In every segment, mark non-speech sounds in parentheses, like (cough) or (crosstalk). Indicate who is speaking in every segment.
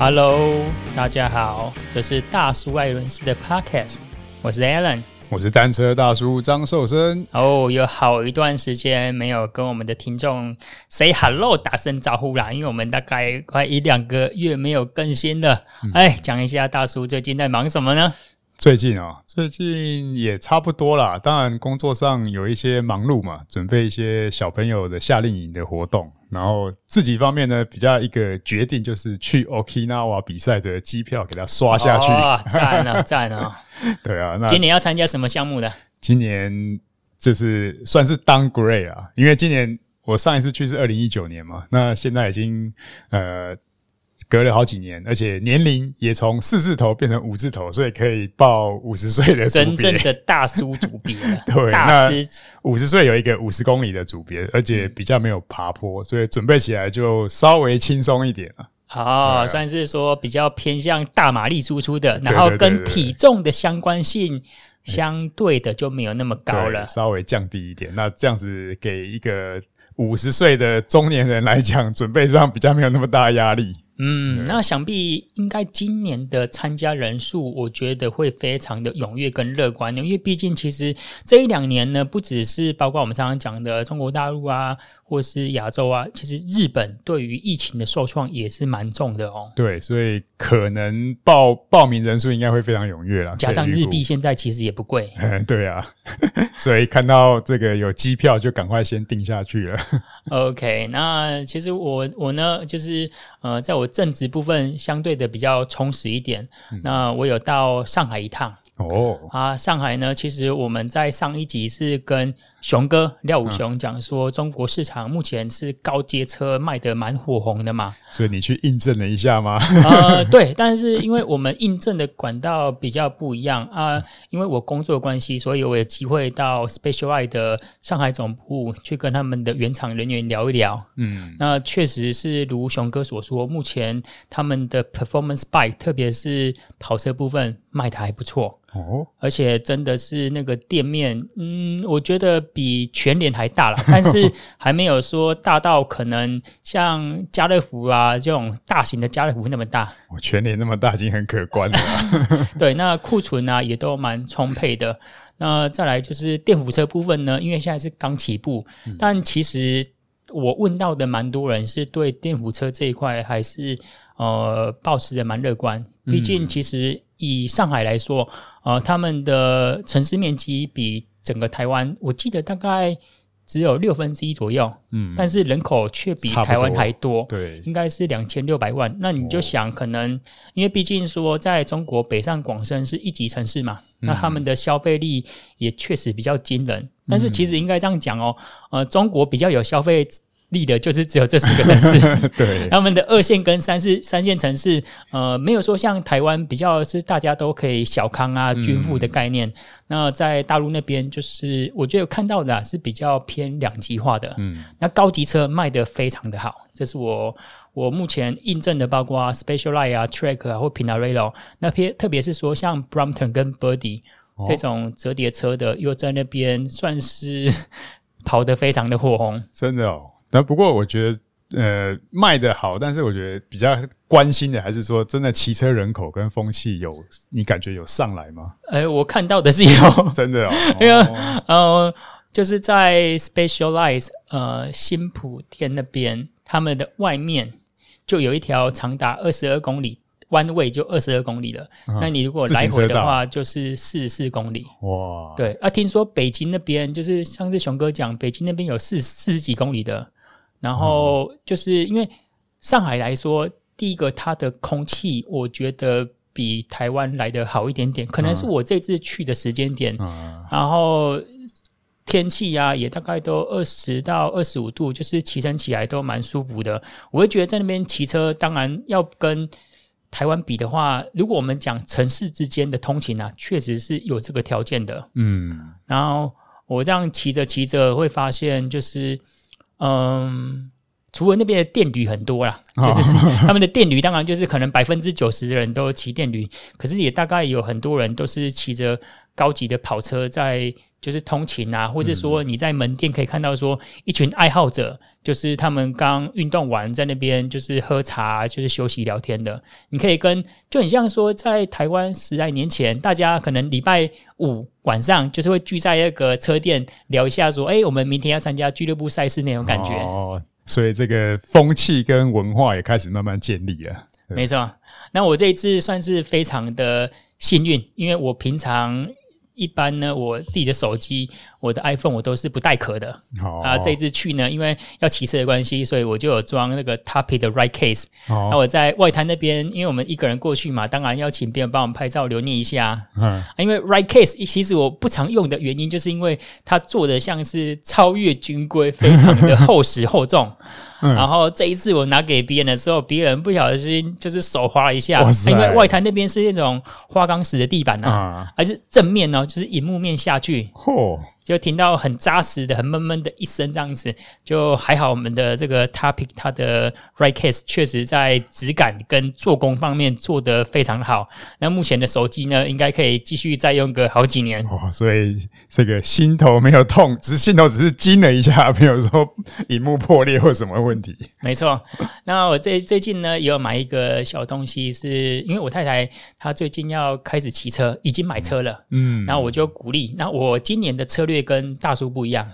Speaker 1: Hello，大家好，这是大叔艾伦斯的 Podcast，我是 Alan，
Speaker 2: 我是单车大叔张寿生。
Speaker 1: 哦，oh, 有好一段时间没有跟我们的听众 say hello，打声招呼啦，因为我们大概快一两个月没有更新了。哎、嗯，讲一下大叔最近在忙什么呢？
Speaker 2: 最近哦，最近也差不多啦。当然，工作上有一些忙碌嘛，准备一些小朋友的夏令营的活动。然后自己方面呢，比较一个决定就是去 Okinawa 比赛的机票给他刷下去。
Speaker 1: 哇、(laughs) 哦，赞啊，赞啊！
Speaker 2: 对啊，那
Speaker 1: 今年要参加什么项目呢？
Speaker 2: 今年就是算是 downgrade 啊，因为今年我上一次去是二零一九年嘛，那现在已经呃。隔了好几年，而且年龄也从四字头变成五字头，所以可以报五十岁的。
Speaker 1: 真正的大叔组别了。(laughs)
Speaker 2: 对，
Speaker 1: 大
Speaker 2: 师五十岁有一个五十公里的组别，而且比较没有爬坡，所以准备起来就稍微轻松一点了。
Speaker 1: 哦，啊、算是说比较偏向大马力输出的，然后跟体重的相关性相对的就没有那么高了，
Speaker 2: 稍微降低一点。那这样子给一个五十岁的中年人来讲，准备上比较没有那么大压力。
Speaker 1: 嗯，那想必应该今年的参加人数，我觉得会非常的踊跃跟乐观，因为毕竟其实这一两年呢，不只是包括我们常常讲的中国大陆啊。或是亚洲啊，其实日本对于疫情的受创也是蛮重的哦。
Speaker 2: 对，所以可能报报名人数应该会非常踊跃啦。
Speaker 1: 加上日币现在其实也不贵。(laughs)
Speaker 2: 嗯，对啊，(laughs) 所以看到这个有机票就赶快先定下去了。(laughs)
Speaker 1: OK，那其实我我呢，就是呃，在我正职部分相对的比较充实一点。嗯、那我有到上海一趟。哦，啊，上海呢，其实我们在上一集是跟。熊哥廖武雄讲说，中国市场目前是高阶车卖的蛮火红的嘛，
Speaker 2: 所以你去印证了一下吗？
Speaker 1: 呃，对，但是因为我们印证的管道比较不一样啊，因为我工作关系，所以我有机会到 Specialized 的上海总部去跟他们的原厂人员聊一聊。嗯，那确实是如熊哥所说，目前他们的 Performance Bike，特别是跑车部分卖的还不错。哦，而且真的是那个店面，嗯，我觉得比全联还大了，(laughs) 但是还没有说大到可能像家乐福啊这种大型的家乐福那么大。
Speaker 2: 我全联那么大已经很可观了。(laughs)
Speaker 1: 对，那库存啊也都蛮充沛的。那再来就是电辅车部分呢，因为现在是刚起步，嗯、但其实我问到的蛮多人是对电辅车这一块还是呃保持的蛮乐观。毕竟其实。以上海来说，呃，他们的城市面积比整个台湾，我记得大概只有六分之一左右，嗯，但是人口却比台湾还多，
Speaker 2: 对，
Speaker 1: 应该是两千六百万。那你就想，可能、哦、因为毕竟说，在中国北上广深是一级城市嘛，嗯、那他们的消费力也确实比较惊人。但是其实应该这样讲哦，呃，中国比较有消费。立的就是只有这四个城市，(laughs)
Speaker 2: 对，(laughs)
Speaker 1: 他们的二线跟三四三线城市，呃，没有说像台湾比较是大家都可以小康啊、均富的概念。嗯、那在大陆那边，就是我觉得看到的、啊、是比较偏两极化的。嗯，那高级车卖得非常的好，这是我我目前印证的，包括 Specialized 啊、Track 啊或 Pinarello。那边特别是说像 Brompton 跟 Birdie 这种折叠车的，又在那边算是 (laughs) 跑得非常的火红，
Speaker 2: 真的哦。那不过我觉得，呃，卖的好，但是我觉得比较关心的还是说，真的骑车人口跟风气有你感觉有上来吗？
Speaker 1: 哎、欸，我看到的是有，(laughs) (laughs)
Speaker 2: 真的哦，
Speaker 1: 因为呃，就是在 Specialized 呃新浦店那边，他们的外面就有一条长达二十二公里。弯位就二十二公里了，嗯、那你如果来回的话，就是四十四公里。哇，对啊，听说北京那边就是上次熊哥讲，北京那边有四四十几公里的。然后就是因为上海来说，第一个它的空气，我觉得比台湾来的好一点点，可能是我这次去的时间点。嗯、然后天气呀、啊，也大概都二十到二十五度，就是骑乘起来都蛮舒服的。我会觉得在那边骑车，当然要跟。台湾比的话，如果我们讲城市之间的通勤啊，确实是有这个条件的。嗯，然后我这样骑着骑着会发现，就是嗯，除了那边的电驴很多啦，就是 (laughs) 他们的电驴，当然就是可能百分之九十的人都骑电驴，可是也大概有很多人都是骑着高级的跑车在就是通勤啊，或者说你在门店可以看到说一群爱好者，就是他们刚运动完在那边就是喝茶，就是休息聊天的。你可以跟就很像说在台湾十来年前，大家可能礼拜五晚上就是会聚在一个车店聊一下，说哎，我们明天要参加俱乐部赛事那种感觉。
Speaker 2: 哦所以这个风气跟文化也开始慢慢建立了。
Speaker 1: 没错，那我这一次算是非常的幸运，因为我平常一般呢，我自己的手机。我的 iPhone 我都是不带壳的，oh. 啊，这一次去呢，因为要骑车的关系，所以我就有装那个 Topic 的 Right Case。那我在外滩那边，因为我们一个人过去嘛，当然要请别人帮我们拍照留念一下。嗯、uh. 啊，因为 Right Case 其实我不常用的原因，就是因为它做的像是超越军规，非常的 (laughs) 厚实厚重。嗯、然后这一次我拿给别人的时候，别人不小心就是手滑了一下，因为外滩那边是那种花岗石的地板啊，uh. 而是正面呢，就是荧幕面下去。Oh. 就听到很扎实的、很闷闷的一声这样子，就还好。我们的这个 Topic 它的 right Case 确实在质感跟做工方面做得非常好。那目前的手机呢，应该可以继续再用个好几年。
Speaker 2: 哦，所以这个心头没有痛，只是心头只是惊了一下，没有说荧幕破裂或什么问题。
Speaker 1: 没错。那我最最近呢，也有买一个小东西是，是因为我太太她最近要开始骑车，已经买车了。嗯。然后我就鼓励，那我今年的策略。跟大叔不一样，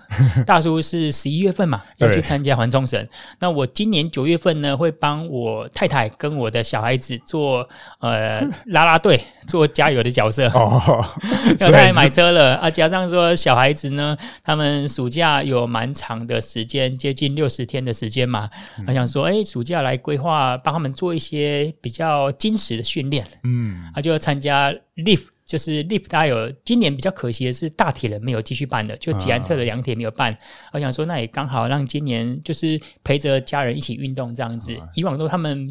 Speaker 1: 大叔是十一月份嘛，要去参加环冲绳。那我今年九月份呢，会帮我太太跟我的小孩子做呃拉拉队，做加油的角色。哦，(laughs) 太太买车了啊，加上说小孩子呢，他们暑假有蛮长的时间，接近六十天的时间嘛。我想说，哎，暑假来规划，帮他们做一些比较精实的训练。嗯，他就要参加 Lift。就是 Lift 大家有今年比较可惜的是大铁人没有继续办的，就捷安特的两铁没有办。啊、我想说，那也刚好让今年就是陪着家人一起运动这样子。啊、以往都他们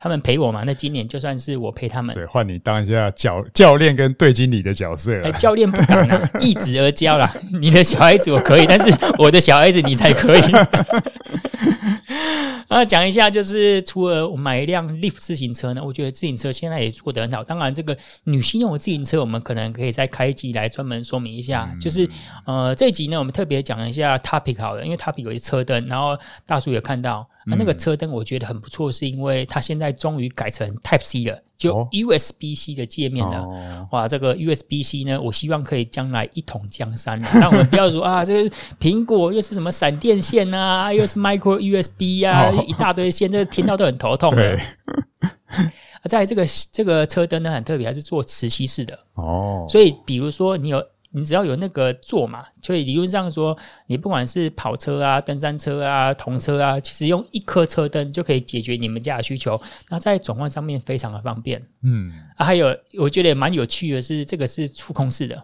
Speaker 1: 他们陪我嘛，那今年就算是我陪他们。
Speaker 2: 所以换你当一下教教练跟队经理的角色了。
Speaker 1: 哎，教练不敢啊，(laughs) 一子而教啦。你的小孩子我可以，但是我的小孩子你才可以。(laughs) 那讲一下，就是除了我买一辆 Lift 自行车呢，我觉得自行车现在也做得很好。当然，这个女性用的自行车，我们可能可以再开一集来专门说明一下。就是呃，这一集呢，我们特别讲一下 Topic 好了，因为 Topic 有一车灯，然后大叔有看到。那那个车灯我觉得很不错，是因为它现在终于改成 Type C 了，就 USB C 的界面了。哦、哇，这个 USB C 呢，我希望可以将来一统江山了。让我们不要说 (laughs) 啊，这个苹果又是什么闪电线啊，又是 Micro USB 啊，哦、一大堆线，这个听到都很头痛。对。(laughs) 在这个这个车灯呢，很特别，还是做磁吸式的哦。所以，比如说你有。你只要有那个座嘛，所以理论上说，你不管是跑车啊、登山车啊、童车啊，其实用一颗车灯就可以解决你们家的需求。那在转换上面非常的方便。嗯，啊，还有我觉得也蛮有趣的是，这个是触控式的。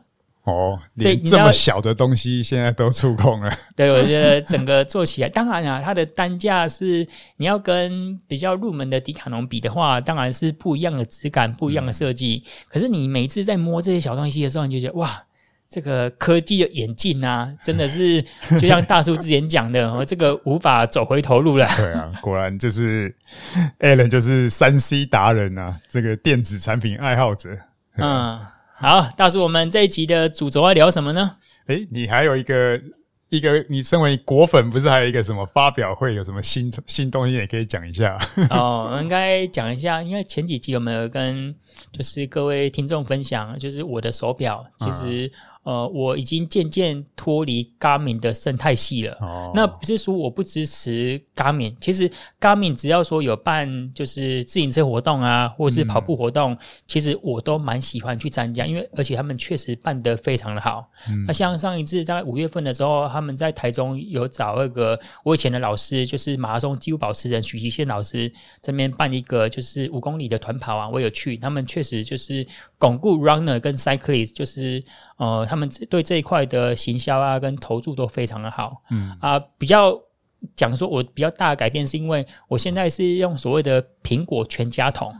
Speaker 1: 哦，连这么小的东西现在都触控了。对，我觉得整个做起来，当然啊，它的单价是你要跟比较入门的迪卡侬比的话，当然是不一样的质感、不一样的设计。嗯、可是你每一次在摸这些小东西的时候，你就觉得哇。这个科技的演进啊，(laughs) 真的是就像大叔之前讲的，我这个无法走回头路了。(laughs) 对啊，果然就是 Alan 就是三 C 达人啊，这个电子产品爱好者。嗯，好，大叔，我们这一集的主轴要聊什么呢？诶，你还有一个一个，你身为果粉，不是还有一个什么发表会，有什么新新东西也可以讲一下。(laughs) 哦，我应该讲一下，因为前几集有没有跟就是各位听众分享，就是我的手表其实。呃，我已经渐渐脱离 Garmin 的生态系了。哦，那不是说我不支持 Garmin，其实 Garmin 只要说有办就是自行车活动啊，或是跑步活动，嗯、其实我都蛮喜欢去参加，因为而且他们确实办得非常的好。嗯、那像上一次在五月份的时候，他们在台中有找那个我以前的老师，就是马拉松纪录保持人许其宪老师，这边办一个就是五公里的团跑啊，我有去，他们确实就是巩固 runner 跟 cyclist，就是呃他们。他们对这一块的行销啊，跟投注都非常的好。嗯啊，比较讲说，我比较大的改变是因为我现在是用所谓的苹果全家桶，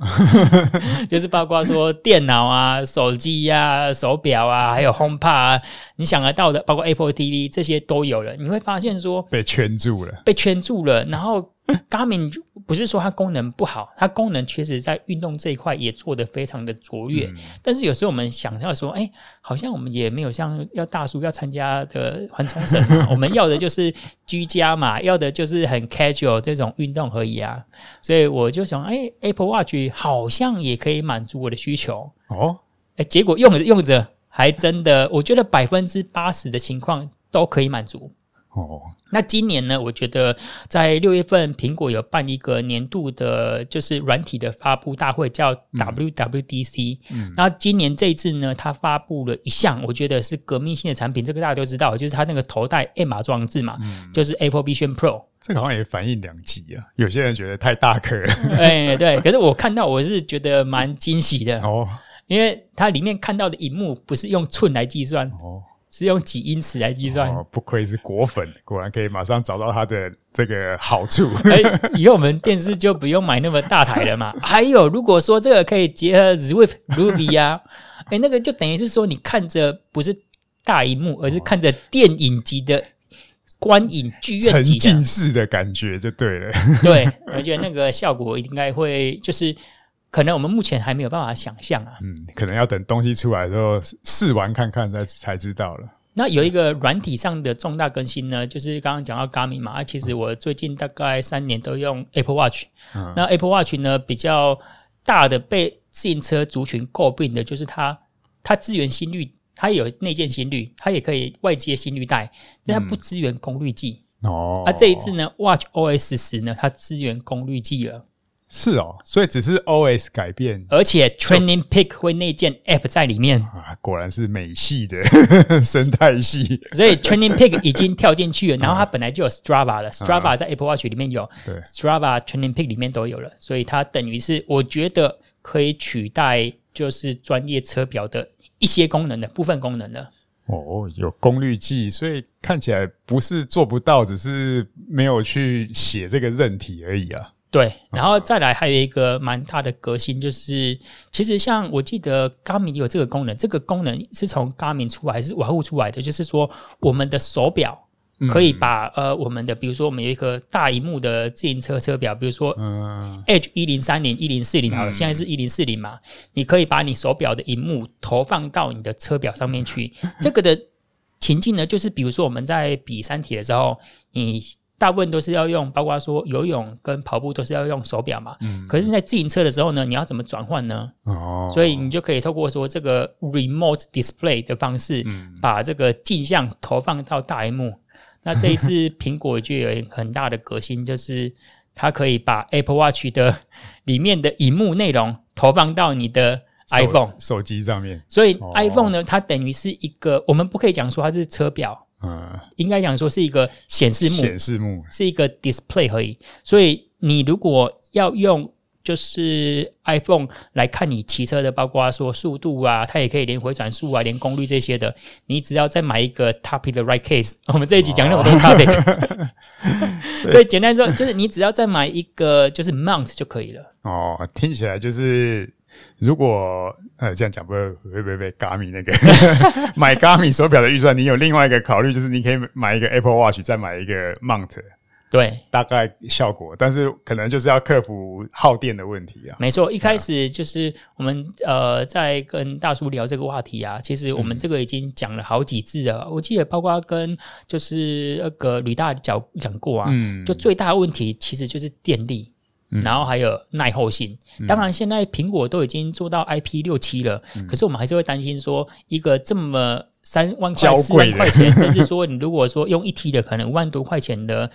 Speaker 1: (laughs) 就是包括说电脑啊、手机呀、啊、手表啊，还有 HomePod 啊，你想得到的，包括 Apple TV 这些都有了。你会发现说被圈住了，被圈住了，然后。(laughs) Garmin 不是说它功能不好，它功能确实在运动这一块也做得非常的卓越。嗯、但是有时候我们想要说，哎、欸，好像我们也没有像要大叔要参加的环冲绳，我们要的就是居家嘛，要的就是很 casual 这种运动而已啊。所以我就想，哎、欸、，Apple Watch 好像也可以满足我的需求哦。哎、欸，结果用着用着，还真的，我觉得百分之八十的情况都可以满足。哦，那今年呢？我觉得在六月份，苹果有办一个年度的，就是软体的发布大会，叫 WWDC。嗯，那今年这一次呢，它发布了一项，我觉得是革命性的产品，这个大家都知道，就是它那个头戴 MR 装置嘛，嗯、就是 Apple Vision Pro。
Speaker 2: 这个好像也反映两极啊，有些人觉得太大颗了，
Speaker 1: 哎，对。可是我看到，我是觉得蛮惊喜的 (laughs) 哦，因为它里面看到的荧幕不是用寸来计算哦。是用几英尺来计算？哦，
Speaker 2: 不愧是果粉，果然可以马上找到它的这个好处。(laughs)
Speaker 1: 哎，以后我们电视就不用买那么大台了嘛。(laughs) 还有，如果说这个可以结合 Zwift Ruby 啊，(laughs) 哎，那个就等于是说你看着不是大荧幕，而是看着电影级的观影剧院
Speaker 2: 沉浸式的感觉，就对了。
Speaker 1: 对，我觉得那个效果应该会就是。可能我们目前还没有办法想象啊，
Speaker 2: 嗯，可能要等东西出来之后试玩看看才才知道了。
Speaker 1: 那有一个软体上的重大更新呢，就是刚刚讲到 Garmin 嘛，其实我最近大概三年都用 Apple Watch，嗯，那 Apple Watch 呢比较大的被自行车族群诟病的就是它，它支援心率，它有内建心率，它也可以外接心率带，但它不支援功率计。哦，那这一次呢，Watch OS 十呢，它支援功率计了。
Speaker 2: 是哦，所以只是 OS 改变，
Speaker 1: 而且 Training Pick 会内建 App 在里面
Speaker 2: 啊，果然是美系的 (laughs) 生态系。
Speaker 1: 所以 Training Pick 已经跳进去了，(laughs) 然后它本来就有 Strava 了，Strava 在 Apple Watch 里面有，对，Strava Training Pick 里面都有了，所以它等于是我觉得可以取代就是专业车表的一些功能的部分功能的。
Speaker 2: 哦，有功率计，所以看起来不是做不到，只是没有去写这个韧体而已啊。
Speaker 1: 对，然后再来还有一个蛮大的革新，就是其实像我记得 Garmin 有这个功能，这个功能是从 Garmin 出来还是瓦物出来的？就是说我们的手表可以把、嗯、呃我们的，比如说我们有一个大荧幕的自行车车表，比如说 Edge 一零三零一零四零好了，现在是一零四零嘛，你可以把你手表的荧幕投放到你的车表上面去。这个的情境呢，就是比如说我们在比三铁的时候，你。大部分都是要用，包括说游泳跟跑步都是要用手表嘛。嗯。可是，在自行车的时候呢，你要怎么转换呢？哦。所以你就可以透过说这个 remote display 的方式，把这个镜像投放到大屏幕。那这一次苹果就有很大的革新，就是它可以把 Apple Watch 的里面的荧幕内容投放到你的 iPhone
Speaker 2: 手，手机上面。
Speaker 1: 所以 iPhone 呢，它等于是一个，我们不可以讲说它是车表。嗯，应该讲说是一个显示幕，
Speaker 2: 显示幕
Speaker 1: 是一个 display 而已。所以你如果要用就是 iPhone 来看你骑车的，包括说速度啊，它也可以连回转数啊，连功率这些的。你只要再买一个 Topic 的 Right Case，我们这一集讲那么多 Topic，(laughs) 所以简单说就是你只要再买一个就是 Mount 就可以了。
Speaker 2: 哦，听起来就是。如果呃这样讲不会会不会被 Garmin 那个 (laughs) 买 Garmin 手表的预算，你有另外一个考虑，就是你可以买一个 Apple Watch，再买一个 Mount，
Speaker 1: 对，
Speaker 2: 大概效果，但是可能就是要克服耗电的问题啊。
Speaker 1: 没错，一开始就是我们呃在跟大叔聊这个话题啊，其实我们这个已经讲了好几次了。嗯、我记得包括跟就是那个吕大讲讲过啊，嗯，就最大的问题其实就是电力。然后还有耐候性，当然现在苹果都已经做到 IP 六七了，可是我们还是会担心说，一个这么三万块、四万块钱，(laughs) 甚至说你如果说用一 T 的，可能五万多块钱的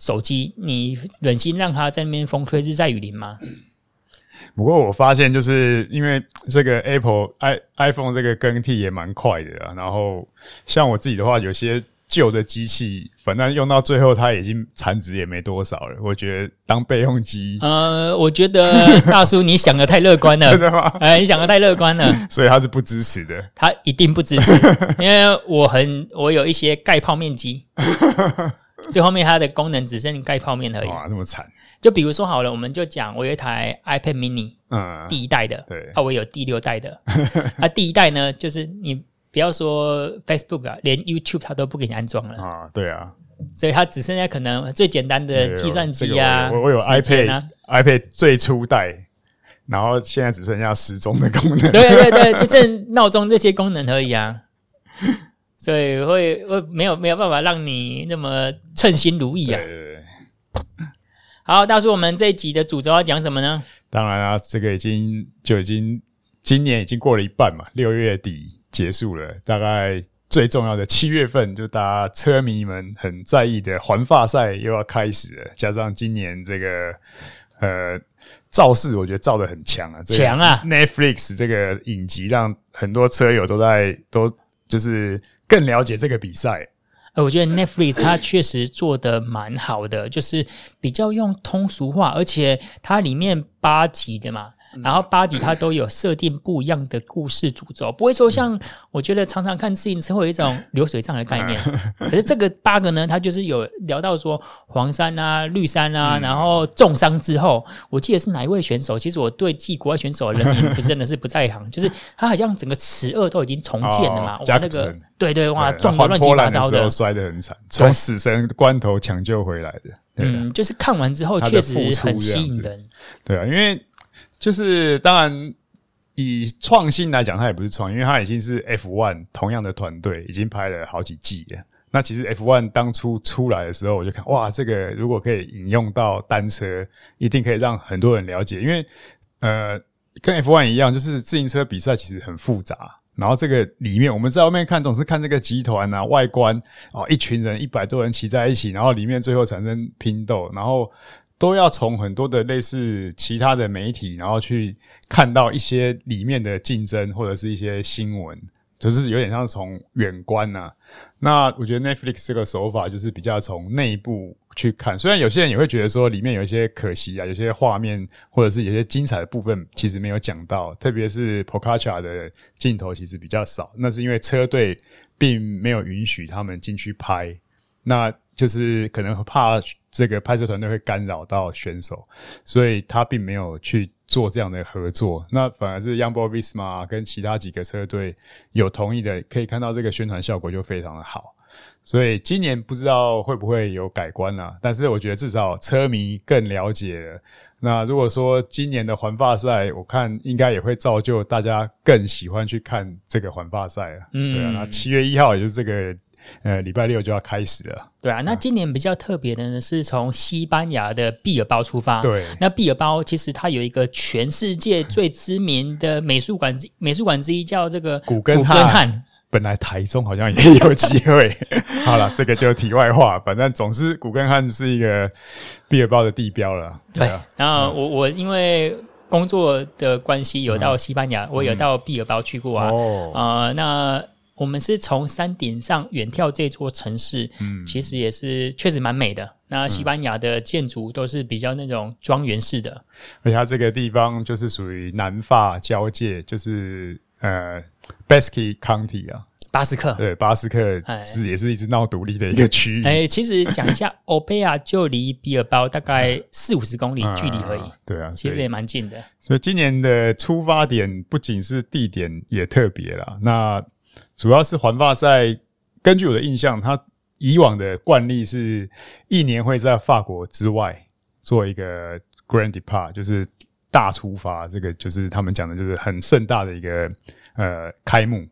Speaker 1: 手机，你忍心让它在那边风吹日晒雨淋吗？
Speaker 2: 不过我发现，就是因为这个 Apple i iPhone 这个更替也蛮快的啊，然后像我自己的话，有些。旧的机器，反正用到最后，它已经残值也没多少了。我觉得当备用机，
Speaker 1: 呃，我觉得大叔你想的太乐观了，(laughs)
Speaker 2: 真的吗？
Speaker 1: 哎、呃，你想的太乐观了，(laughs)
Speaker 2: 所以他是不支持的。
Speaker 1: 他一定不支持，因为我很我有一些盖泡面机，(laughs) 最后面它的功能只剩盖泡面而已。
Speaker 2: 哇，那么惨！
Speaker 1: 就比如说好了，我们就讲我有一台 iPad Mini，嗯，第一代的，
Speaker 2: 对，
Speaker 1: 啊，我有第六代的，啊，第一代呢，就是你。不要说 Facebook 啊，连 YouTube 它都不给你安装了
Speaker 2: 啊！对啊，
Speaker 1: 所以它只剩下可能最简单的计算机啊。
Speaker 2: 我我有 iPad，iPad 最初代，然后现在只剩下时钟的功能。
Speaker 1: 对对对，就剩闹钟这些功能而已啊。所以会会没有没有办法让你那么称心如意啊。对对对。好，大叔，我们这一集的主轴要讲什么呢？
Speaker 2: 当然啊，这个已经就已经今年已经过了一半嘛，六月底结束了，大概。最重要的七月份，就大家车迷们很在意的环法赛又要开始了。加上今年这个呃造势，我觉得造的很强啊，
Speaker 1: 强啊
Speaker 2: ！Netflix 这个影集让很多车友都在都就是更了解这个比赛。
Speaker 1: 呃，我觉得 Netflix 它确实做的蛮好的，就是比较用通俗化，而且它里面八集的嘛。然后八集它都有设定不一样的故事主轴，不会说像我觉得常常看自行车会有一种 (laughs) 流水账的概念。可是这个八个呢，它就是有聊到说黄山啊、绿山啊，然后重伤之后，我记得是哪一位选手？其实我对记国外选手的人名不 (laughs) 真的是不在行，就是他好像整个池二都已经重建了嘛。哇，那个对对哇，撞得乱七八糟的，
Speaker 2: 摔得很惨，从死神关头抢救回来的。
Speaker 1: 嗯，就是看完之后确实很吸引人。
Speaker 2: 对啊，因为。就是当然，以创新来讲，它也不是创，因为它已经是 F1 同样的团队，已经拍了好几季了。那其实 F1 当初出来的时候，我就看哇，这个如果可以引用到单车，一定可以让很多人了解。因为呃，跟 F1 一样，就是自行车比赛其实很复杂。然后这个里面，我们在外面看总是看这个集团啊，外观哦，一群人一百多人骑在一起，然后里面最后产生拼斗，然后。都要从很多的类似其他的媒体，然后去看到一些里面的竞争或者是一些新闻，就是有点像从远观呐。那我觉得 Netflix 这个手法就是比较从内部去看，虽然有些人也会觉得说里面有一些可惜啊，有些画面或者是有些精彩的部分其实没有讲到，特别是 Pogacar 的镜头其实比较少，那是因为车队并没有允许他们进去拍。那就是可能怕这个拍摄团队会干扰到选手，所以他并没有去做这样的合作。那反而是 Youngbo Visma 跟其他几个车队有同意的，可以看到这个宣传效果就非常的好。所以今年不知道会不会有改观啦，但是我觉得至少车迷更了解了。那如果说今年的环发赛，我看应该也会造就大家更喜欢去看这个环发赛啊。嗯，对啊，那七月一号也就是这个。呃，礼拜六就要开始了。
Speaker 1: 对啊，那今年比较特别的呢，是从西班牙的毕尔包出发。
Speaker 2: 对，
Speaker 1: 那毕尔包其实它有一个全世界最知名的美术馆之，美术馆之一叫这个
Speaker 2: 古根汉。本来台中好像也有机会。(laughs) 好了，这个就题外话，反正总之古根汉是一个毕尔包的地标了。
Speaker 1: 对啊，然后我我因为工作的关系有到西班牙，嗯、我有到毕尔包去过啊。哦，呃，那。我们是从山顶上远眺这座城市，嗯，其实也是确实蛮美的。那西班牙的建筑都是比较那种庄园式的，
Speaker 2: 而且它这个地方就是属于南法交界，就是呃，Basque County 啊，
Speaker 1: 巴斯克，
Speaker 2: 对，巴斯克是也是一直闹独立的一个区域。
Speaker 1: 哎，其实讲一下，(laughs) 欧贝亚就离比尔包大概四五十公里距离而已，
Speaker 2: 对啊，
Speaker 1: 其实也蛮近的。
Speaker 2: 所以今年的出发点不仅是地点也特别啦，那。主要是环法赛，根据我的印象，它以往的惯例是一年会在法国之外做一个 Grand Depart，就是大出发。这个就是他们讲的，就是很盛大的一个呃开幕。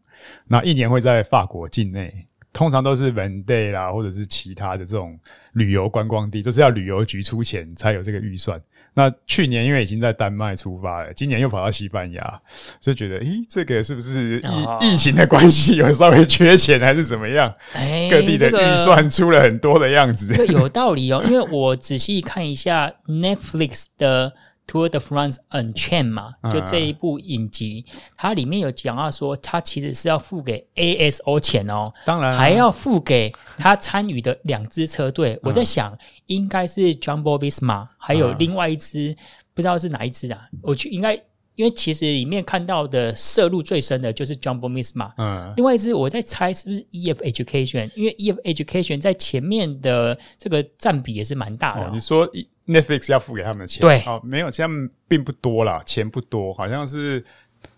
Speaker 2: 那一年会在法国境内，通常都是 Vendée 啦，或者是其他的这种旅游观光地，就是要旅游局出钱才有这个预算。那去年因为已经在丹麦出发了，今年又跑到西班牙，就觉得，诶，这个是不是疫、哦、疫情的关系有稍微缺钱还是怎么样？欸各地的预算出了很多的样子。
Speaker 1: 这个、有道理哦，因为我仔细看一下 Netflix 的。Tour de France Unchained 嘛，就这一部影集，嗯、它里面有讲到说，它其实是要付给 ASO 钱哦，
Speaker 2: 当然
Speaker 1: 还要付给他参与的两支车队。嗯、我在想，应该是 Jumbo Visma，还有另外一支，嗯、不知道是哪一支啊？我去，应该因为其实里面看到的涉入最深的就是 Jumbo Misma，嗯，另外一支我在猜是不是 EF Education，因为 EF Education 在前面的这个占比也是蛮大的、哦
Speaker 2: 哦。你说一。Netflix 要付给他们的钱，
Speaker 1: 对，
Speaker 2: 哦，没有，他们并不多啦，钱不多，好像是，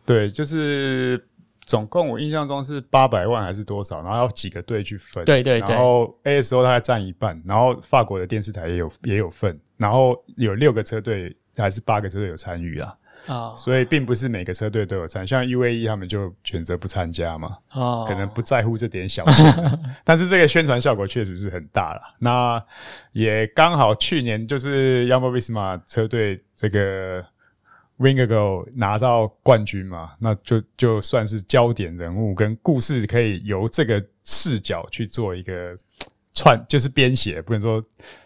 Speaker 2: 对，就是总共我印象中是八百万还是多少？然后要几个队去分？
Speaker 1: 对对对。
Speaker 2: 然后 ASO 大概占一半，然后法国的电视台也有也有份，然后有六个车队还是八个车队有参与啊。
Speaker 1: 哦。
Speaker 2: 所以并不是每个车队都有参，像 UAE 他们就选择不参加嘛。
Speaker 1: 哦。
Speaker 2: 可能不在乎这点小钱，(laughs) 但是这个宣传效果确实是很大了。那也刚好去年就是 y a m a v i s m a 车队这个。Vingegaard 拿到冠军嘛，那就就算是焦点人物跟故事，可以由这个视角去做一个串，就是编写。不能说，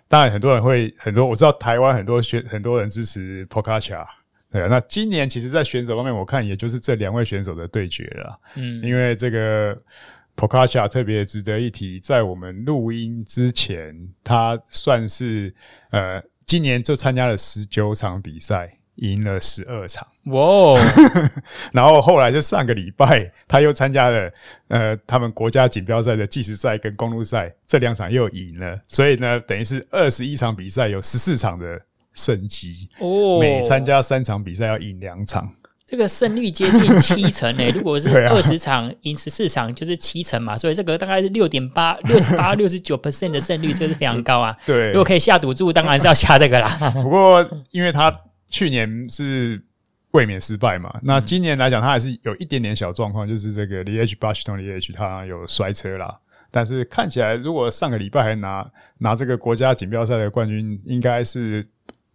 Speaker 2: 当然很多人会很多，我知道台湾很多学很多人支持 Pogacar，对啊。那今年其实，在选手方面，我看也就是这两位选手的对决了。嗯，因为这个 Pogacar 特别值得一提，在我们录音之前，他算是呃，今年就参加了十九场比赛。赢了十二场，哇、哦！(laughs) 然后后来就上个礼拜，他又参加了呃他们国家锦标赛的计时赛跟公路赛，这两场又赢了，所以呢，等于是二十一场比赛有十四场的胜绩哦。每参加三场比赛要赢两场，
Speaker 1: 这个胜率接近七成诶。(laughs) 如果是二十场赢十四场，就是七成嘛，所以这个大概是六点八、六十八、(laughs) 六十九 percent 的胜率，这是非常高啊。
Speaker 2: 对，
Speaker 1: 如果可以下赌注，当然是要下这个啦。(laughs)
Speaker 2: 不过因为他。去年是卫冕失败嘛？那今年来讲，他还是有一点点小状况，就是这个 Liège-Bastogne-Liège 他有摔车啦。但是看起来，如果上个礼拜还拿拿这个国家锦标赛的冠军，应该是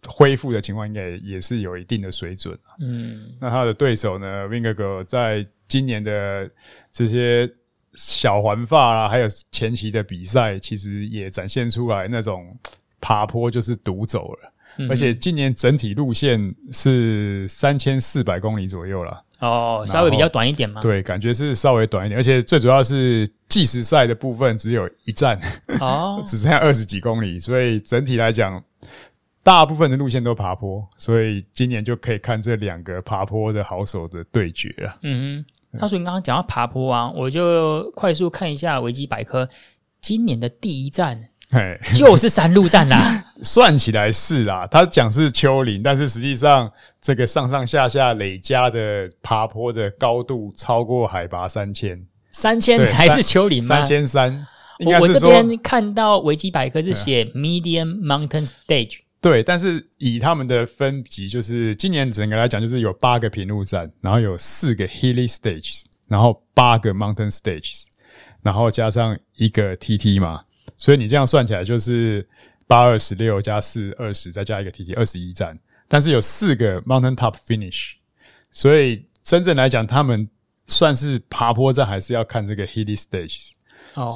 Speaker 2: 恢复的情况，应该也是有一定的水准。嗯，那他的对手呢，Vingegaard 在今年的这些小环法啦，还有前期的比赛，其实也展现出来那种爬坡就是独走了。而且今年整体路线是三千四百公里左右了，
Speaker 1: 哦，稍微比较短一点嘛。
Speaker 2: 对，感觉是稍微短一点，而且最主要是计时赛的部分只有一站，哦，(laughs) 只剩下二十几公里，所以整体来讲，大部分的路线都爬坡，所以今年就可以看这两个爬坡的好手的对决了。
Speaker 1: 嗯哼，他说你刚刚讲到爬坡啊，我就快速看一下维基百科，今年的第一站。
Speaker 2: 嘿，
Speaker 1: 就是山路站啦，(laughs)
Speaker 2: 算起来是啦。他讲是丘陵，但是实际上这个上上下下累加的爬坡的高度超过海拔三千，
Speaker 1: 三千还是丘陵吗？
Speaker 2: 三千三。
Speaker 1: 我我这边看到维基百科是写 medium mountain stage，
Speaker 2: 对，但是以他们的分级，就是今年整个来讲，就是有八个平路站，然后有四个 hilly stages，然后八个 mountain stages，然后加上一个 TT 嘛。所以你这样算起来就是八二十六加四二十，再加一个 TT，二十一站。但是有四个 Mountain Top Finish，所以真正来讲，他们算是爬坡站，还是要看这个 Hilly Stages。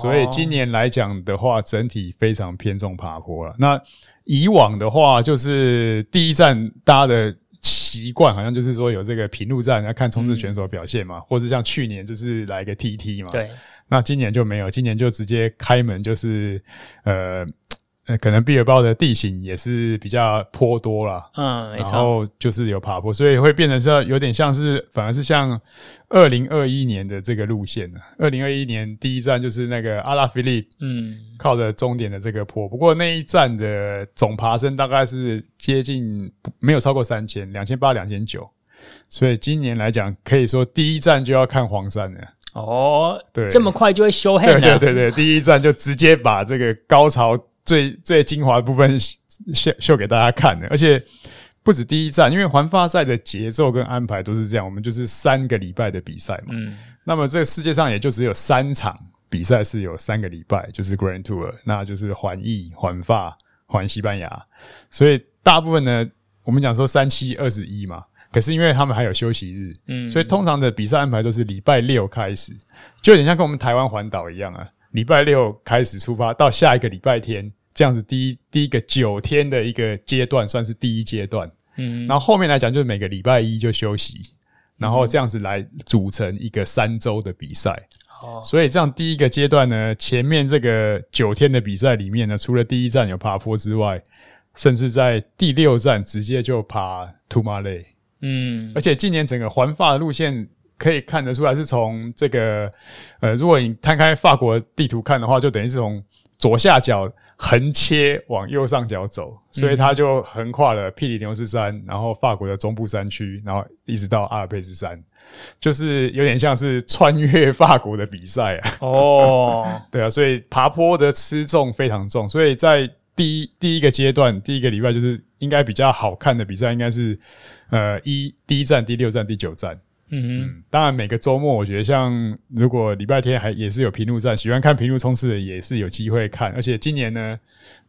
Speaker 2: 所以今年来讲的话，整体非常偏重爬坡了。那以往的话，就是第一站大家的习惯好像就是说有这个平路站，要看冲刺选手表现嘛，或者像去年就是来个 TT 嘛。
Speaker 1: 对。
Speaker 2: 那今年就没有，今年就直接开门，就是呃，可能毕尔包的地形也是比较坡多啦，
Speaker 1: 嗯，
Speaker 2: 然后就是有爬坡，所以会变成是有点像是，反而是像二零二一年的这个路线呢。二零二一年第一站就是那个阿拉菲利，嗯，靠着终点的这个坡，不过那一站的总爬升大概是接近没有超过三千，两千八、两千九，所以今年来讲，可以说第一站就要看黄山了。
Speaker 1: 哦，对，这么快就会 show hand 了？
Speaker 2: 对对对对，第一站就直接把这个高潮最最精华的部分秀秀给大家看的，而且不止第一站，因为环发赛的节奏跟安排都是这样，我们就是三个礼拜的比赛嘛。嗯，那么这个世界上也就只有三场比赛是有三个礼拜，就是 Grand Tour，那就是环意、环法、环西班牙，所以大部分呢，我们讲说三七二十一嘛。可是因为他们还有休息日，嗯，所以通常的比赛安排都是礼拜六开始，就有点像跟我们台湾环岛一样啊。礼拜六开始出发，到下一个礼拜天这样子，第一第一个九天的一个阶段算是第一阶段，嗯，然后后面来讲就是每个礼拜一就休息，然后这样子来组成一个三周的比赛。哦，所以这样第一个阶段呢，前面这个九天的比赛里面呢，除了第一站有爬坡之外，甚至在第六站直接就爬图马雷。嗯，而且今年整个环法的路线可以看得出来，是从这个呃，如果你摊开法国地图看的话，就等于是从左下角横切往右上角走，所以他就横跨了庇里牛斯山，然后法国的中部山区，然后一直到阿尔卑斯山，就是有点像是穿越法国的比赛啊。哦，(laughs) 对啊，所以爬坡的吃重非常重，所以在第一第一个阶段，第一个礼拜就是应该比较好看的比赛，应该是呃一第一站、第六站、第九站。嗯哼，当然每个周末，我觉得像如果礼拜天还也是有平路站，喜欢看平路冲刺的也是有机会看。而且今年呢，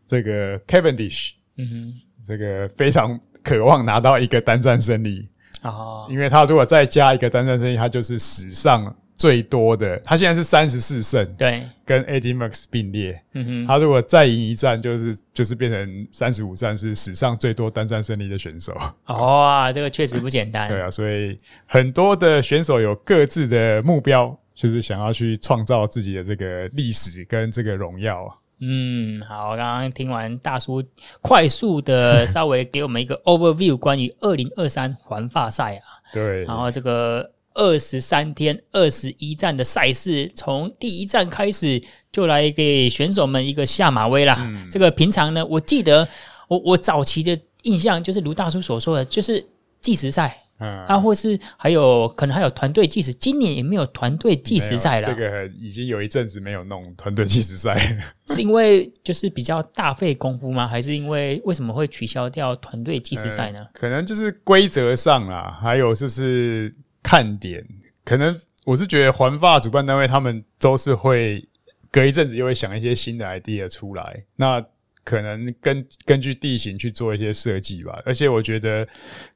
Speaker 2: 这个 Cavendish，嗯哼，这个非常渴望拿到一个单站胜利啊，因为他如果再加一个单站胜利，他就是史上。最多的，他现在是三十四胜，
Speaker 1: 对，
Speaker 2: 跟 Eddy Merckx 并列。嗯哼，他如果再赢一战，就是就是变成三十五战，是史上最多单战胜利的选手。
Speaker 1: 哇，这个确实不简单。
Speaker 2: 对啊，所以很多的选手有各自的目标，就是想要去创造自己的这个历史跟这个荣耀。
Speaker 1: 嗯，好，刚刚听完大叔快速的稍微给我们一个 overview 关于二零二三环法赛啊，(laughs)
Speaker 2: 对，
Speaker 1: 然后这个。二十三天、二十一站的赛事，从第一站开始就来给选手们一个下马威啦。嗯、这个平常呢，我记得我我早期的印象就是卢大叔所说的，就是计时赛，嗯、啊，或是还有可能还有团队计时。今年也没有团队计时赛了，
Speaker 2: 这个已经有一阵子没有弄团队计时赛，(laughs)
Speaker 1: 是因为就是比较大费功夫吗？还是因为为什么会取消掉团队计时赛呢？
Speaker 2: 嗯、可能就是规则上啦，还有就是。看点可能我是觉得环发主办单位他们都是会隔一阵子又会想一些新的 idea 出来，那可能根根据地形去做一些设计吧。而且我觉得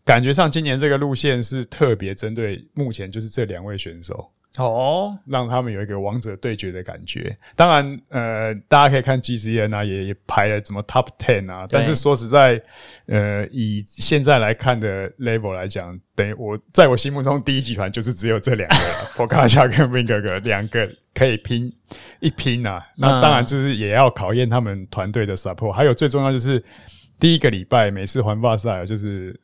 Speaker 2: 感觉上今年这个路线是特别针对目前就是这两位选手。哦，让他们有一个王者对决的感觉。当然，呃，大家可以看 GCN 啊，也也排了什么 Top Ten 啊。但是说实在，呃，以现在来看的 level 来讲，等于我在我心目中第一集团就是只有这两个了，(laughs) Pogačar 跟 Vingegaard 两个可以拼一拼啊。那当然就是也要考验他们团队的 support。还有最重要就是第一个礼拜每次环法赛就是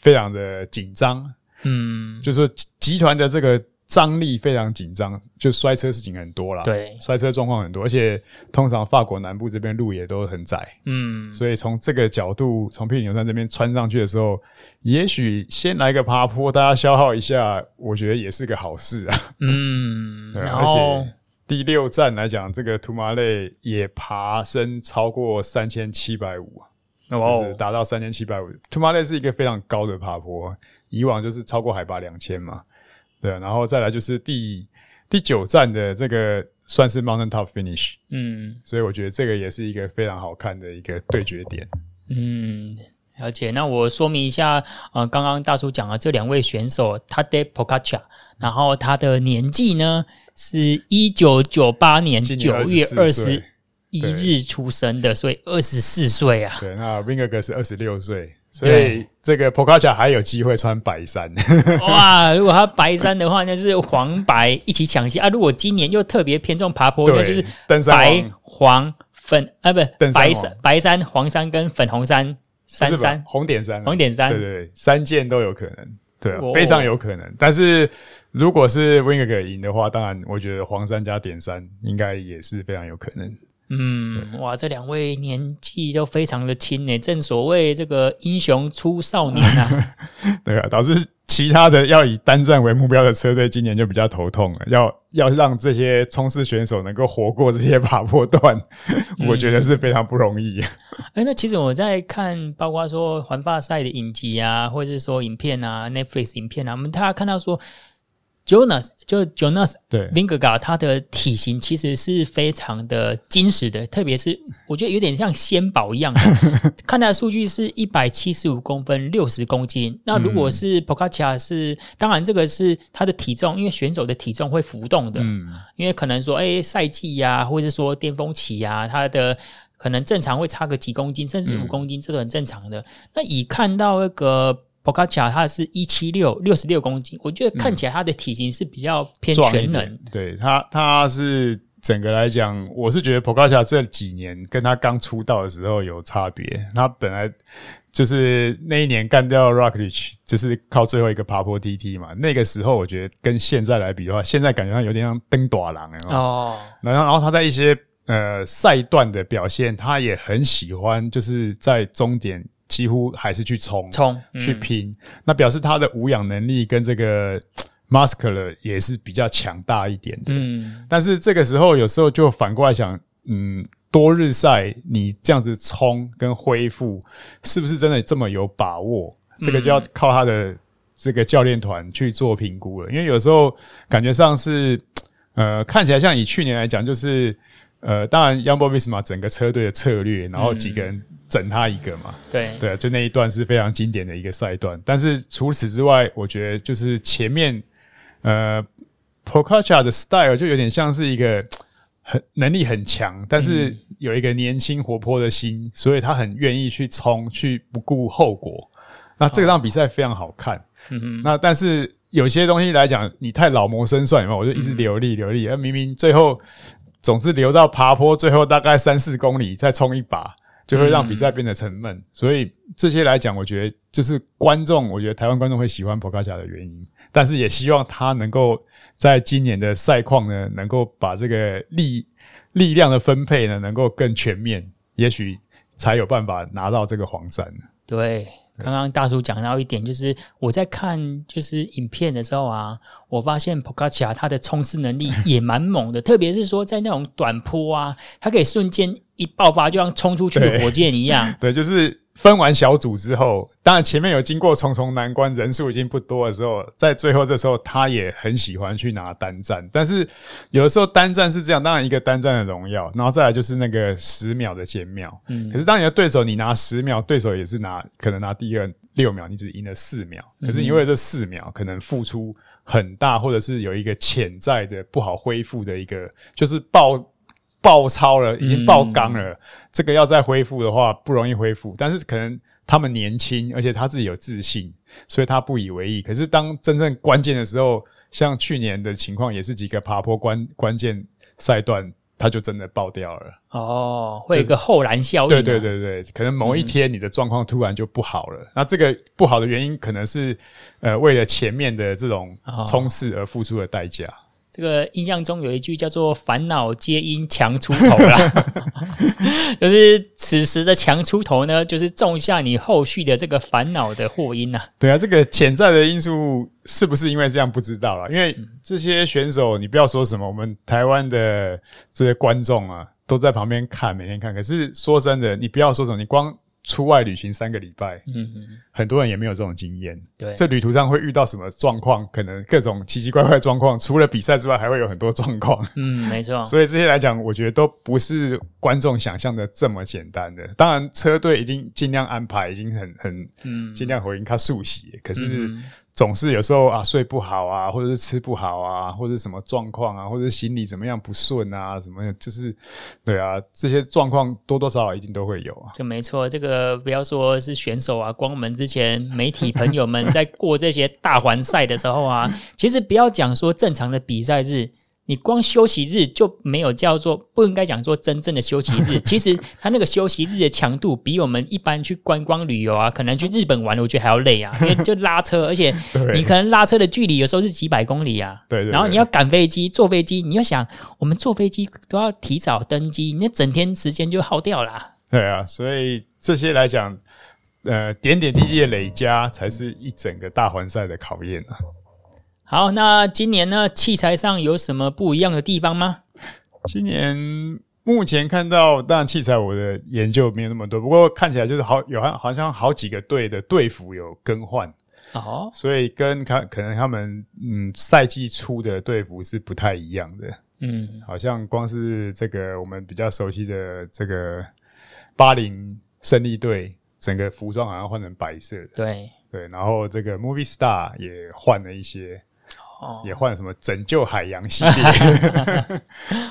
Speaker 2: 非常的紧张，嗯，就是集团的这个。张力非常紧张，就摔车事情很多啦。
Speaker 1: 对，
Speaker 2: 摔车状况很多，而且通常法国南部这边路也都很窄。嗯，所以从这个角度，从佩里牛斯山这边穿上去的时候，也许先来个爬坡，大家消耗一下，我觉得也是个好事啊。
Speaker 1: 嗯，(laughs)
Speaker 2: 对，而且第六站来讲，这个图马雷也爬升超过三千七百五，就是达到三千七百五。图马雷是一个非常高的爬坡，以往就是超过海拔两千嘛。对，然后再来就是第第九站的这个算是 Mountain Top Finish，嗯，所以我觉得这个也是一个非常好看的一个对决点。
Speaker 1: 嗯，而且那我说明一下，呃，刚刚大叔讲了这两位选手，Tadej Pogačar，然后他的年纪呢是一九九八年九月二十一日出生的，所以二十四岁啊。
Speaker 2: 对，那 Vingegaard 是二十六岁。所以这个 Pogačar 还有机会穿白衫 (laughs) (laughs)
Speaker 1: 哇！如果他白衫的话，那是黄白一起抢戏啊！如果今年又特别偏重爬坡，那就是白黄粉啊，不白山、白山、黄山跟粉红山三山
Speaker 2: 红点衫、
Speaker 1: 红点山，
Speaker 2: 对对对，三件都有可能，对，非常有可能。但是如果是 Vingegaard 赢的话，当然我觉得黄山加点衫应该也是非常有可能。
Speaker 1: 嗯，哇，这两位年纪都非常的轻呢，正所谓这个英雄出少年啊。(laughs)
Speaker 2: 对啊，导致其他的要以单站为目标的车队今年就比较头痛了，要要让这些冲刺选手能够活过这些爬坡段，嗯、(laughs) 我觉得是非常不容易。
Speaker 1: 哎、欸，那其实我在看，包括说环法赛的影集啊，或者是说影片啊，Netflix 影片啊，我们大家看到说。Jonas 就 Jonas
Speaker 2: 对
Speaker 1: Vingegaard 他的体型其实是非常的精实的，特别是我觉得有点像仙宝一样。(laughs) 看他的数据是一百七十五公分，六十公斤。那如果是 Pogačar 是，当然这个是他的体重，因为选手的体重会浮动的。嗯，因为可能说，哎，赛季呀，或者说巅峰期呀，他的可能正常会差个几公斤，甚至五公斤，这个很正常的。那以看到那个。Pogačar 他是一七六六十六公斤，我觉得看起来他的体型是比较偏全能。
Speaker 2: 嗯、对他，他是整个来讲，我是觉得 Pogačar 这几年跟他刚出道的时候有差别。他本来就是那一年干掉 Rockrich，就是靠最后一个爬坡 TT 嘛。那个时候我觉得跟现在来比的话，现在感觉上有点像登短郎哦。然后，然后他在一些呃赛段的表现，他也很喜欢，就是在终点几乎还是去冲
Speaker 1: 冲、嗯、
Speaker 2: 去拼，那表示他的无氧能力跟这个 (tsk) muscular 也是比较强大一点的。嗯，但是这个时候有时候就反过来想，嗯。多日赛，你这样子冲跟恢复，是不是真的这么有把握？这个就要靠他的这个教练团去做评估了。因为有时候感觉上是，呃，看起来像以去年来讲，就是呃，当然，Jumbo Visma 整个车队的策略，然后几个人整他一个嘛，
Speaker 1: 对
Speaker 2: 对，就那一段是非常经典的一个赛段。但是除此之外，我觉得就是前面呃，Pogačar 的 style 就有点像是一个。很能力很强，但是有一个年轻活泼的心，嗯、所以他很愿意去冲，去不顾后果。那这个场比赛非常好看。嗯嗯。那但是有些东西来讲，你太老谋深算嘛，我就一直留力留力，而明明最后总是留到爬坡，最后大概三四公里再冲一把，就会让比赛变得沉闷。所以这些来讲，我觉得就是观众，我觉得台湾观众会喜欢 Pogačar 的原因。但是也希望他能够在今年的赛况呢，能够把这个力力量的分配呢，能够更全面，也许才有办法拿到这个黄山。
Speaker 1: 对，刚刚大叔讲到一点，就是我在看就是影片的时候啊，我发现 Pogačar 他的冲刺能力也蛮猛的，特别是说在那种短坡啊，他可以瞬间一爆发，就像冲出去的火箭一样。
Speaker 2: 对，对，就是。分完小组之后，当然前面有经过重重难关，人数已经不多的时候，在最后这时候，他也很喜欢去拿单战。但是有的时候单战是这样，当然一个单战的荣耀，然后再来就是那个十秒的减秒。嗯，可是当你的对手你拿十秒，对手也是拿可能拿第二六秒，你只赢了四秒。可是因为这四秒可能付出很大，或者是有一个潜在的不好恢复的一个，就是爆。爆超了，已经爆缸了。嗯、这个要再恢复的话不容易恢复，但是可能他们年轻，而且他自己有自信，所以他不以为意。可是当真正关键的时候，像去年的情况，也是几个爬坡关关键赛段，他就真的爆掉了。
Speaker 1: 哦，会有一个后燃效应。
Speaker 2: 对对对对，可能某一天你的状况突然就不好了。嗯、那这个不好的原因，可能是呃为了前面的这种冲刺而付出的代价。
Speaker 1: 这个印象中有一句叫做“烦恼皆因强出头”啦，(laughs) 就是此时的强出头呢，就是种下你后续的这个烦恼的祸因呐。
Speaker 2: 对啊，这个潜在的因素是不是因为这样不知道啦？因为这些选手，你不要说什么，我们台湾的这些观众啊，都在旁边看，每天看。可是说真的，你不要说什么，你光。出外旅行三个礼拜，嗯嗯，很多人也没有这种经验。对，这旅途上会遇到什么状况？可能各种奇奇怪怪的状况，除了比赛之外，还会有很多状况。
Speaker 1: 嗯，没错。(laughs)
Speaker 2: 所以这些来讲，我觉得都不是观众想象的这么简单的。当然，车队已经尽量安排，已经很很，嗯，尽量回应他速洗。可是。总是有时候啊睡不好啊，或者是吃不好啊，或者什么状况啊，或者是心里怎么样不顺啊，什么就是对啊，这些状况多多少少一定都会有啊。
Speaker 1: 就没错，这个不要说是选手啊，光我们之前媒体朋友们在过这些大环赛的时候啊，其实不要讲说正常的比赛日。你光休息日就没有叫做不应该讲说真正的休息日，(laughs) 其实他那个休息日的强度比我们一般去观光旅游啊，可能去日本玩，我觉得还要累啊，因为就拉车，而且 (laughs) 你可能拉车的距离有时候是几百公里啊，对，然后你要赶飞机，坐飞机，你要想我们坐飞机都要提早登机，那整天时间就耗掉了。
Speaker 2: 对啊，所以这些来讲，呃，点点滴滴的累加才是一整个大环赛的考验啊。
Speaker 1: 好，那今年呢，器材上有什么不一样的地方吗？
Speaker 2: 今年目前看到，当然器材我的研究没有那么多，不过看起来就是好有好像好几个队的队服有更换。哦，所以跟他可能他们嗯赛季初的队服是不太一样的，嗯，好像光是这个我们比较熟悉的这个巴林胜利队，整个服装好像换成白色的，
Speaker 1: 对。
Speaker 2: 对，然后这个 Movie Star 也换了一些。也换什么拯救海洋系列，(laughs)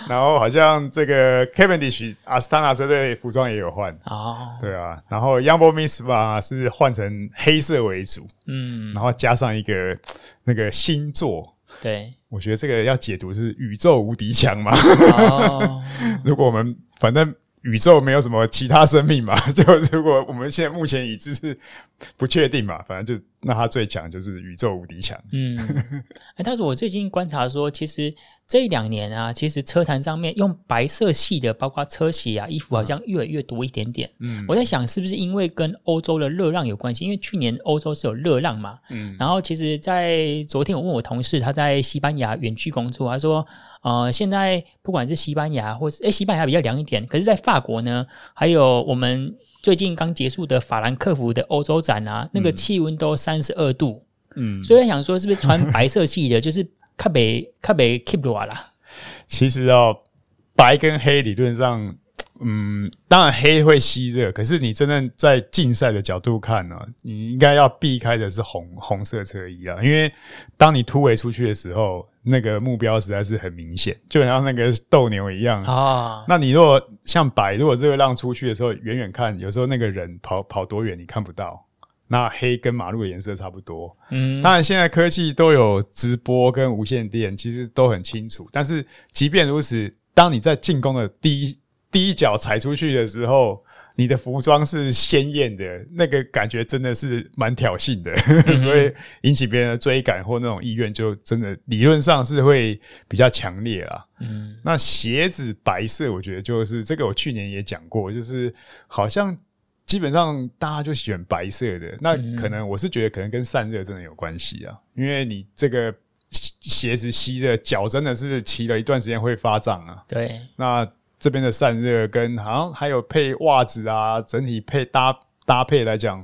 Speaker 2: 然后好像这个 Cavendish 阿斯塔纳车队服装也有换。哦，对啊，然后 Young b o Miss 吧是换成黑色为主，嗯，然后加上一个 (tsk) 那个星座，
Speaker 1: 对，
Speaker 2: 我觉得这个要解读是宇宙无敌强嘛，哦，(laughs) 如果我们反正。宇宙没有什么其他生命嘛？(laughs) 就如果我们现在目前已知是不确定嘛，反正就那他最强就是宇宙无敌强。
Speaker 1: 嗯，哎，但是我最近观察说，其实这一两年啊，其实车坛上面用白色系的，包括车鞋啊、衣服，好像越来越多一点点。嗯，我在想，是不是因为跟欧洲的热浪有关系？因为去年欧洲是有热浪嘛。嗯，然后其实，在昨天我问我同事，他在西班牙远距工作，他说，呃，现在不管是西班牙或是哎，西班牙比较凉一点，可是在法国呢，还有我们。最近刚结束的法兰克福的欧洲展啊，那个气温都三十二度，嗯，所以想说是不是穿白色系的，(laughs) 就是特别特别 keep 住啦。
Speaker 2: 其实哦，白跟黑理论上。嗯，当然黑会吸热，可是你真正在竞赛的角度看呢、啊，你应该要避开的是红红色车衣啊，因为当你突围出去的时候，那个目标实在是很明显，就像那个斗牛一样啊。那你如果像白，如果这个浪出去的时候，远远看，有时候那个人跑跑多远你看不到。那黑跟马路的颜色差不多。嗯，当然现在科技都有直播跟无线电，其实都很清楚。但是即便如此，当你在进攻的第一第一脚踩出去的时候，你的服装是鲜艳的，那个感觉真的是蛮挑衅的，嗯、(laughs) 所以引起别人的追赶或那种意愿，就真的理论上是会比较强烈啦。嗯，那鞋子白色，我觉得就是这个，我去年也讲过，就是好像基本上大家就选白色的，那可能我是觉得可能跟散热真的有关系啊，因为你这个鞋子吸热，脚真的是骑了一段时间会发胀啊。
Speaker 1: 对，
Speaker 2: 那。这边的散热跟好像还有配袜子啊，整体配搭搭配来讲，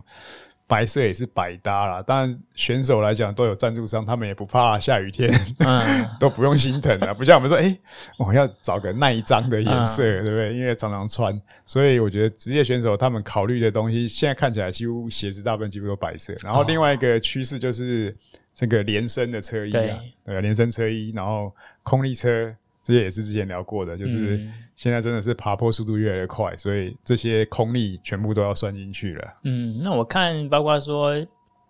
Speaker 2: 白色也是百搭啦。当然选手来讲都有赞助商，他们也不怕下雨天，嗯、(laughs) 都不用心疼啊。不像我们说，哎、欸，我要找个耐脏的颜色，嗯、对不对？因为常常穿，所以我觉得职业选手他们考虑的东西，现在看起来几乎鞋子大部分几乎都白色。然后另外一个趋势就是这个连身的车衣啊，对，连身车衣，然后空力车。这些也是之前聊过的，就是现在真的是爬坡速度越来越快，所以这些空力全部都要算进去了。
Speaker 1: 嗯，那我看包括说，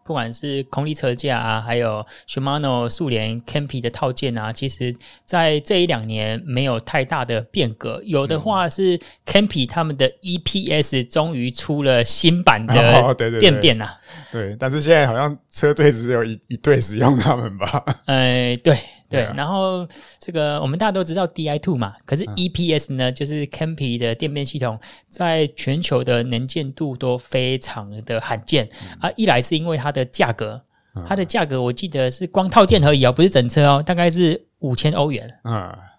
Speaker 1: 不管是空力车架啊，还有 Shimano 速联 Campy 的套件啊，其实在这一两年没有太大的变革。有的话是 Campy 他们的 EPS 终于出了新版的电变啊，
Speaker 2: 对，但是现在好像车队只有一一队使用他们吧？
Speaker 1: 哎，对。对，然后这个我们大家都知道 DI two 嘛，可是 EPS 呢，就是 Campy 的电变系统，在全球的能见度都非常的罕见。啊。一来是因为它的价格，它的价格我记得是光套件而已哦，不是整车哦，大概是五千欧元。嗯，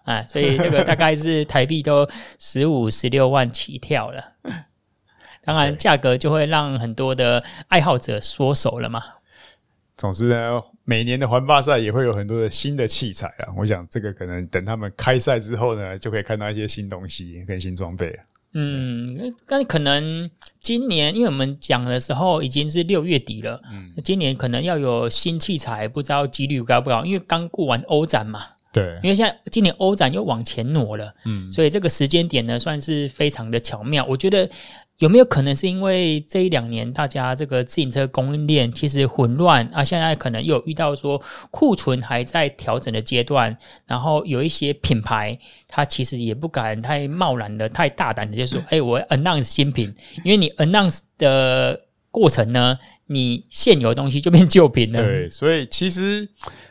Speaker 1: 啊，所以这个大概是台币都十五、十六万起跳了。(laughs) 当然，价格就会让很多的爱好者缩手了嘛。
Speaker 2: 总之呢，每年的环法赛也会有很多的新的器材啊。我想这个可能等他们开赛之后呢，就可以看到一些新东西跟新装备。
Speaker 1: 嗯，但可能今年，因为我们讲的时候已经是六月底了，嗯，今年可能要有新器材，不知道几率高不高？因为刚过完欧展嘛，
Speaker 2: 对，
Speaker 1: 因为现在今年欧展又往前挪了，嗯，所以这个时间点呢，算是非常的巧妙。我觉得。有没有可能是因为这一两年大家这个自行车供应链其实混乱啊？现在可能又有遇到说库存还在调整的阶段，然后有一些品牌它其实也不敢太贸然的、太大胆的就说：“ (laughs) 哎、欸，我 announce 新品。”因为你 announce 的过程呢，你现有的东西就变旧品了。
Speaker 2: 对，(laughs) 所以其实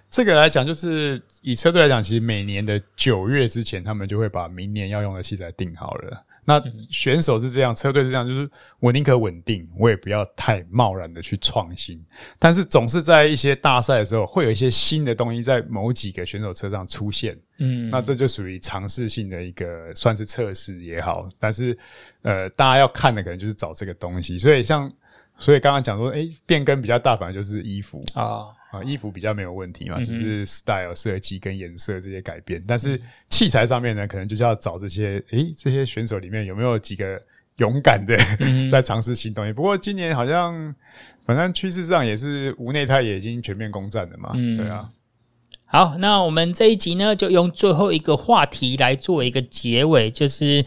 Speaker 2: 这个来讲，就是以车队来讲，其实每年的九月之前，他们就会把明年要用的器材定好了。那选手是这样，车队是这样，就是我宁可稳定，我也不要太贸然的去创新。但是总是在一些大赛的时候，会有一些新的东西在某几个选手车上出现。嗯，那这就属于尝试性的一个，算是测试也好。但是呃，大家要看的可能就是找这个东西。所以像，所以刚刚讲说，诶，变更比较大，反而就是衣服啊。啊，衣服比较没有问题嘛，只是 style 设计跟颜色这些改变。嗯、但是器材上面呢，可能就是要找这些，诶、欸，这些选手里面有没有几个勇敢的、嗯、(laughs) 在尝试新东西。不过今年好像，反正趋势上也是无内胎也已经全面攻占了嘛。嗯，对啊。
Speaker 1: 好，那我们这一集呢，就用最后一个话题来做一个结尾，就是，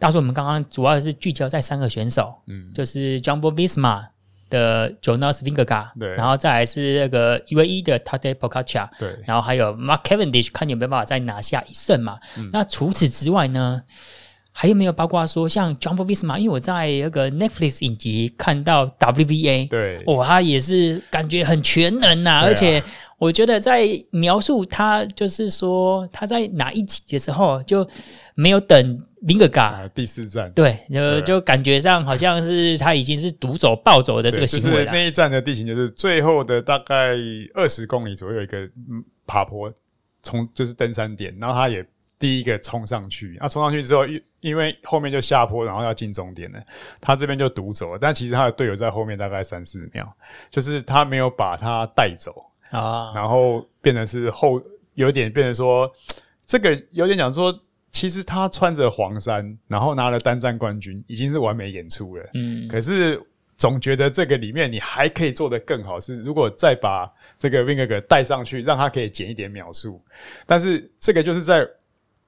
Speaker 1: 到时候我们刚刚主要是聚焦在三个选手，嗯，就是 Jumbo Visma。的 Jonas Vingegaard，对，然后再来是那个 UAE 的 Tadej Pogačar，对，然后还有 Mark Cavendish，看你有没有办法再拿下一胜嘛？嗯、那除此之外呢？还有没有包括说像 Jumbo Visma？因为我在那个 Netflix 影集看到 WVA，
Speaker 2: 对，
Speaker 1: 哇，他也是感觉很全能呐、啊，而且我觉得在描述他就是说他在哪一集的时候就没有等 Vingegaard、
Speaker 2: 啊、第四站，
Speaker 1: 对，就就感觉上好像是他已经是独走暴走的这个行为了。
Speaker 2: 就是、那一站的地形就是最后的大概二十公里左右一个爬坡，从就是登山点，然后他也。第一个冲上去，啊，冲上去之后，因因为后面就下坡，然后要进终点了，他这边就独走了。但其实他的队友在后面大概三四秒，就是他没有把他带走啊，然后变成是后有点变成说，这个有点讲说，其实他穿着黄衫，然后拿了单战冠军，已经是完美演出了。嗯，可是总觉得这个里面你还可以做得更好，是如果再把这个 Vingegaard 带上去，让他可以减一点秒数。但是这个就是在。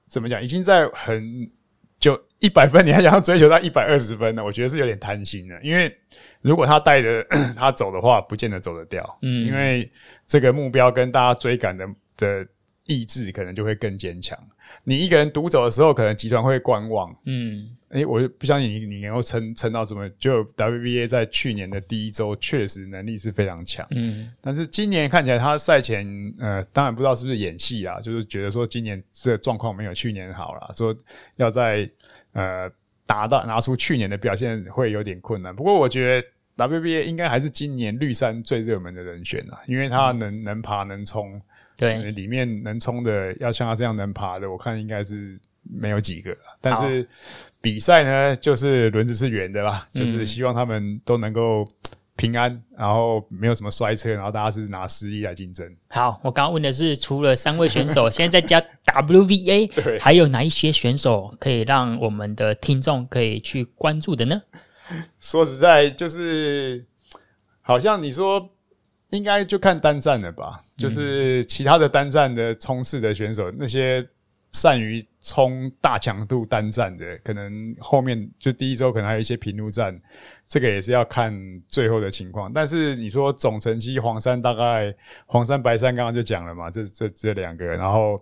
Speaker 2: 怎么讲？已经在很就一百分，你还想要追求到一百二十分呢？我觉得是有点贪心了。因为如果他带着 (coughs) 他走的话，不见得走得掉。嗯，因为这个目标跟大家追赶的的意志，可能就会更坚强。你一个人独走的时候，可能集团会观望。嗯。诶、欸，我就不相信你，你能够撑撑到什么。就 WBA 在去年的第一周，确实能力是非常强。嗯，但是今年看起来，他赛前呃，当然不知道是不是演戏啊，就是觉得说今年这状况没有去年好了，说要在呃达到拿出去年的表现会有点困难。不过我觉得 WBA 应该还是今年绿衫最热门的人选啊，因为他能能爬能冲，对，里面能冲的要像他这样能爬的，我看应该是。没有几个，但是比赛呢，就是轮子是圆的啦，就是希望他们都能够平安，然后没有什么摔车，然后大家是拿实力来竞争。
Speaker 1: 好，我刚刚问的是，除了三位选手，现在再加 (laughs) WVA，对，还有哪一些选手可以让我们的听众可以去关注的呢？
Speaker 2: 说实在，就是好像你说应该就看单站了吧，就是其他的单站的冲刺的选手那些。善于冲大强度单站的，可能后面就第一周可能还有一些平路站，这个也是要看最后的情况。但是你说总成绩，黄山大概黄山白山刚刚就讲了嘛，这这这两个，然后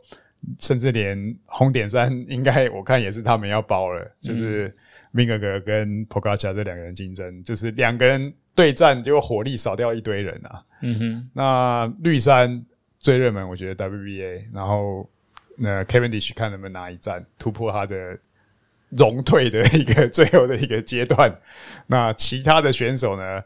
Speaker 2: 甚至连红点山应该我看也是他们要包了，就是 Vingegaard 跟 Pogačar 这两个人竞争，就是两个人对战，结果火力少掉一堆人啊。嗯哼，那绿衫最热门，我觉得 WBA，然后。那 Cavendish 看能不能拿一战突破他的荣退的一个最后的一个阶段。那其他的选手呢，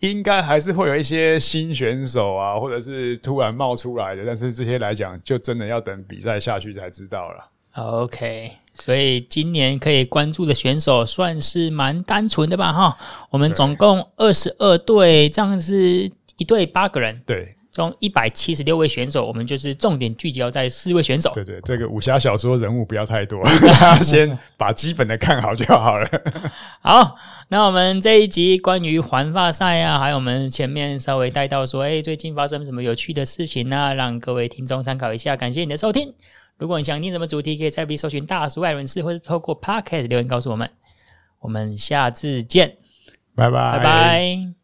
Speaker 2: 应该还是会有一些新选手啊，或者是突然冒出来的。但是这些来讲，就真的要等比赛下去才知道了。
Speaker 1: OK，所以今年可以关注的选手算是蛮单纯的吧？哈，我们总共二十二队，这样是一队八个人。
Speaker 2: 对。
Speaker 1: 从一百七十六位选手，我们就是重点聚焦在四位选手。
Speaker 2: 对对，这个武侠小说人物不要太多，(laughs) 先把基本的看好就好了。(laughs)
Speaker 1: 好，那我们这一集关于环发赛啊，还有我们前面稍微带到说，哎，最近发生什么有趣的事情呢？让各位听众参考一下。感谢你的收听。如果你想听什么主题，可以在 B 搜寻大叔外人士，或是透过 Podcast 留言告诉我们。我们下次见，
Speaker 2: 拜拜，
Speaker 1: 拜拜。